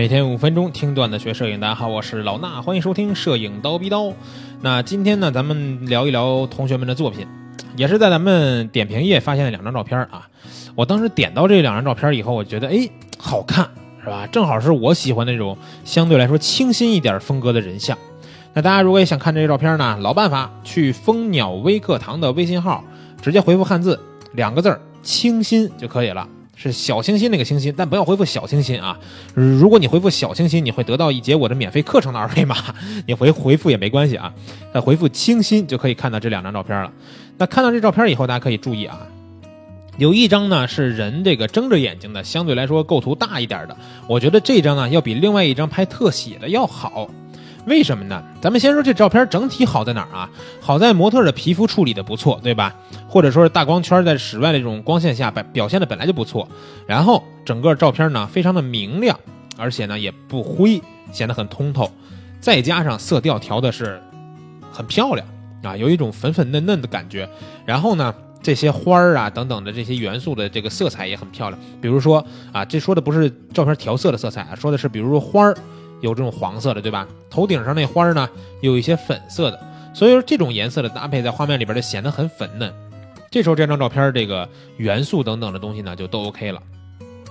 每天五分钟听段子学摄影，大家好，我是老衲，欢迎收听摄影刀逼刀。那今天呢，咱们聊一聊同学们的作品，也是在咱们点评页发现的两张照片啊。我当时点到这两张照片以后，我觉得哎，好看是吧？正好是我喜欢那种相对来说清新一点风格的人像。那大家如果也想看这些照片呢，老办法，去蜂鸟微课堂的微信号，直接回复汉字两个字儿“清新”就可以了。是小清新那个清新，但不要回复小清新啊！如果你回复小清新，你会得到一节我的免费课程的二维码，你回回复也没关系啊。那回复清新就可以看到这两张照片了。那看到这照片以后，大家可以注意啊，有一张呢是人这个睁着眼睛的，相对来说构图大一点的，我觉得这张呢要比另外一张拍特写的要好。为什么呢？咱们先说这照片整体好在哪儿啊？好在模特的皮肤处理的不错，对吧？或者说是大光圈在室外的这种光线下表表现的本来就不错。然后整个照片呢非常的明亮，而且呢也不灰，显得很通透。再加上色调调的是很漂亮啊，有一种粉粉嫩嫩的感觉。然后呢这些花儿啊等等的这些元素的这个色彩也很漂亮。比如说啊，这说的不是照片调色的色彩啊，说的是比如说花儿。有这种黄色的，对吧？头顶上那花儿呢，有一些粉色的，所以说这种颜色的搭配在画面里边就显得很粉嫩。这时候这张照片这个元素等等的东西呢，就都 OK 了。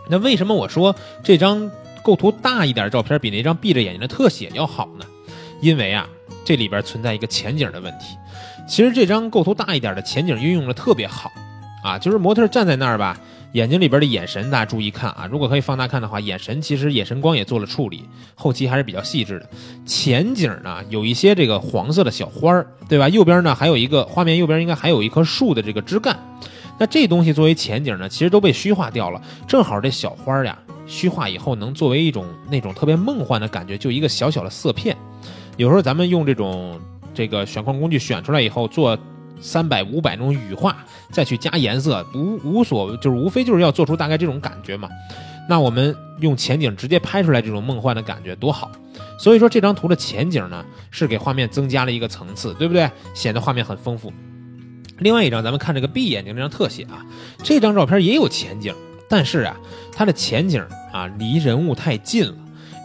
那为什么我说这张构图大一点照片比那张闭着眼睛的特写要好呢？因为啊，这里边存在一个前景的问题。其实这张构图大一点的前景运用的特别好啊，就是模特站在那儿吧。眼睛里边的眼神，大家注意看啊！如果可以放大看的话，眼神其实眼神光也做了处理，后期还是比较细致的。前景呢，有一些这个黄色的小花儿，对吧？右边呢还有一个画面，右边应该还有一棵树的这个枝干。那这东西作为前景呢，其实都被虚化掉了。正好这小花呀，虚化以后能作为一种那种特别梦幻的感觉，就一个小小的色片。有时候咱们用这种这个选框工具选出来以后做。三百五百那种羽化，再去加颜色，无无所就是无非就是要做出大概这种感觉嘛。那我们用前景直接拍出来这种梦幻的感觉多好。所以说这张图的前景呢，是给画面增加了一个层次，对不对？显得画面很丰富。另外一张，咱们看这个闭眼睛这张特写啊，这张照片也有前景，但是啊，它的前景啊离人物太近了，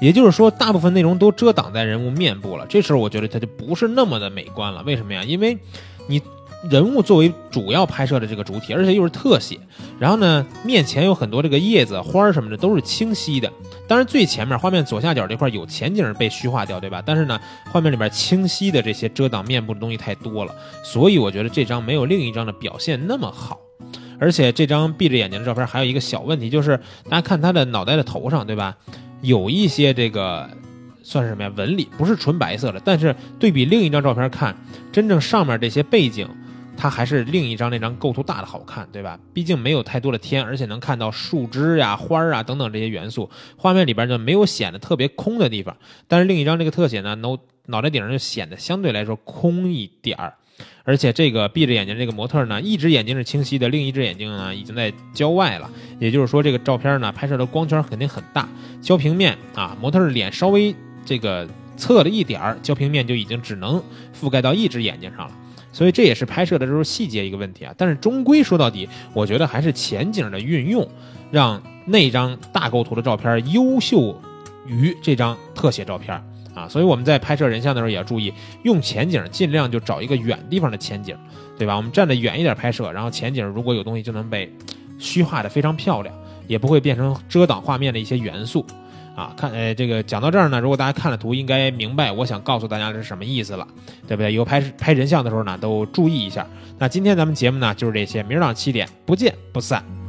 也就是说大部分内容都遮挡在人物面部了。这时候我觉得它就不是那么的美观了。为什么呀？因为你。人物作为主要拍摄的这个主体，而且又是特写，然后呢，面前有很多这个叶子、花儿什么的都是清晰的。当然，最前面画面左下角这块有前景被虚化掉，对吧？但是呢，画面里边清晰的这些遮挡面部的东西太多了，所以我觉得这张没有另一张的表现那么好。而且这张闭着眼睛的照片还有一个小问题，就是大家看他的脑袋的头上，对吧？有一些这个算是什么呀？纹理不是纯白色的，但是对比另一张照片看，真正上面这些背景。它还是另一张那张构图大的好看，对吧？毕竟没有太多的天，而且能看到树枝呀、花儿啊等等这些元素，画面里边就没有显得特别空的地方。但是另一张这个特写呢，脑脑袋顶上就显得相对来说空一点儿。而且这个闭着眼睛这个模特呢，一只眼睛是清晰的，另一只眼睛呢已经在郊外了。也就是说，这个照片呢拍摄的光圈肯定很大，焦平面啊，模特的脸稍微这个侧了一点儿，焦平面就已经只能覆盖到一只眼睛上了。所以这也是拍摄的时候细节一个问题啊，但是终归说到底，我觉得还是前景的运用，让那张大构图的照片优秀于这张特写照片啊。所以我们在拍摄人像的时候也要注意，用前景尽量就找一个远地方的前景，对吧？我们站得远一点拍摄，然后前景如果有东西就能被虚化的非常漂亮，也不会变成遮挡画面的一些元素。啊，看，呃，这个讲到这儿呢，如果大家看了图，应该明白我想告诉大家的是什么意思了，对不对？以后拍拍人像的时候呢，都注意一下。那今天咱们节目呢就是这些，明儿早上七点不见不散。